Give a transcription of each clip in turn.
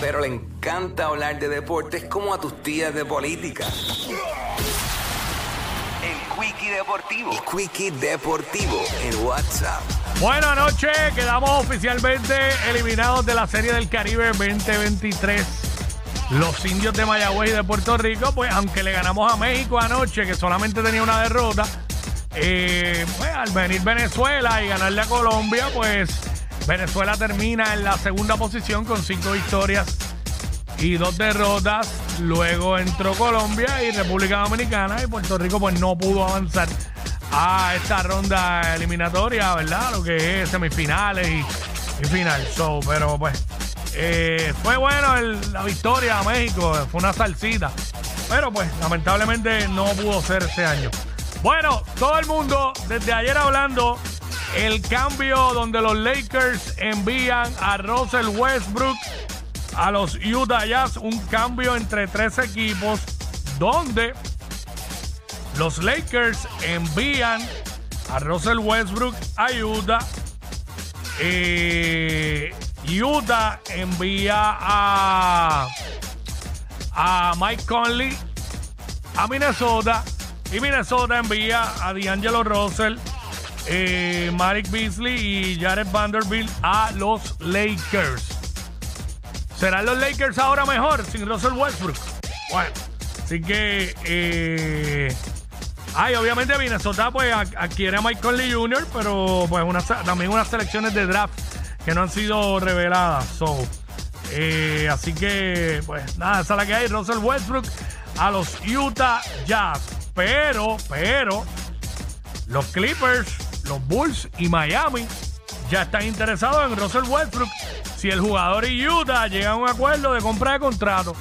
pero le encanta hablar de deportes como a tus tías de política. El Quickie Deportivo. El Quickie Deportivo en WhatsApp. Bueno, anoche quedamos oficialmente eliminados de la Serie del Caribe 2023. Los indios de Mayagüez y de Puerto Rico, pues aunque le ganamos a México anoche, que solamente tenía una derrota, eh, pues, al venir Venezuela y ganarle a Colombia, pues Venezuela termina en la segunda posición con cinco victorias y dos derrotas. Luego entró Colombia y República Dominicana y Puerto Rico pues no pudo avanzar a esta ronda eliminatoria, ¿verdad? Lo que es semifinales y, y final. Pero pues eh, fue bueno la victoria a México, fue una salsita. Pero pues lamentablemente no pudo ser este año. Bueno, todo el mundo desde ayer hablando el cambio donde los Lakers envían a Russell Westbrook a los Utah Jazz, un cambio entre tres equipos donde los Lakers envían a Russell Westbrook a Utah. Eh, Utah envía a, a Mike Conley a Minnesota. Y Minnesota envía a D'Angelo Russell, eh, Marek Beasley y Jared Vanderbilt a los Lakers. ¿Serán los Lakers ahora mejor sin Russell Westbrook? Bueno, así que. Eh, ay, obviamente Minnesota pues adquiere a Mike Conley Jr., pero pues una también unas selecciones de draft que no han sido reveladas. So, eh, así que, pues nada, esa es la que hay. Russell Westbrook a los Utah Jazz. Pero, pero, los Clippers, los Bulls y Miami ya están interesados en Russell Westbrook si el jugador y Utah llegan a un acuerdo de compra de contrato.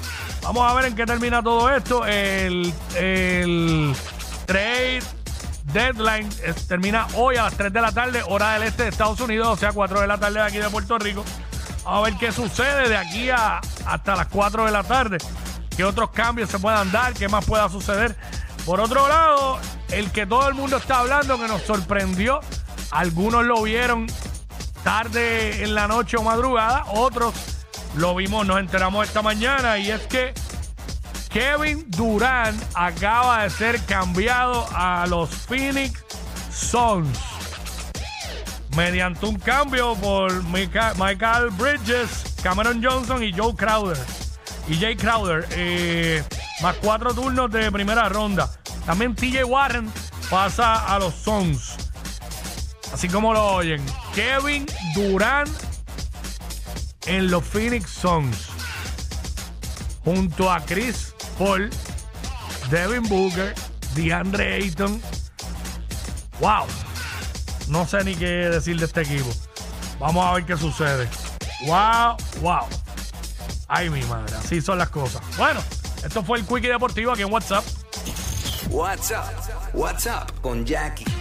Vamos a ver en qué termina todo esto. El, trade deadline termina hoy a las 3 de la tarde, hora del este de Estados Unidos, o sea, 4 de la tarde de aquí de Puerto Rico. Vamos a ver qué sucede de aquí a, hasta las 4 de la tarde. Qué otros cambios se puedan dar, qué más pueda suceder. Por otro lado, el que todo el mundo está hablando, que nos sorprendió, algunos lo vieron tarde en la noche o madrugada, otros lo vimos, nos enteramos esta mañana, y es que Kevin Durant acaba de ser cambiado a los Phoenix Suns mediante un cambio por Michael Bridges, Cameron Johnson y Joe Crowder. Y Jay Crowder, eh, más cuatro turnos de primera ronda. También TJ Warren pasa a los Suns. Así como lo oyen. Kevin Durant en los Phoenix Suns. Junto a Chris Paul, Devin Booker, DeAndre Ayton. ¡Wow! No sé ni qué decir de este equipo. Vamos a ver qué sucede. ¡Wow! ¡Wow! Ay, mi madre, así son las cosas. Bueno, esto fue el Quickie Deportivo aquí en WhatsApp. WhatsApp. WhatsApp con Jackie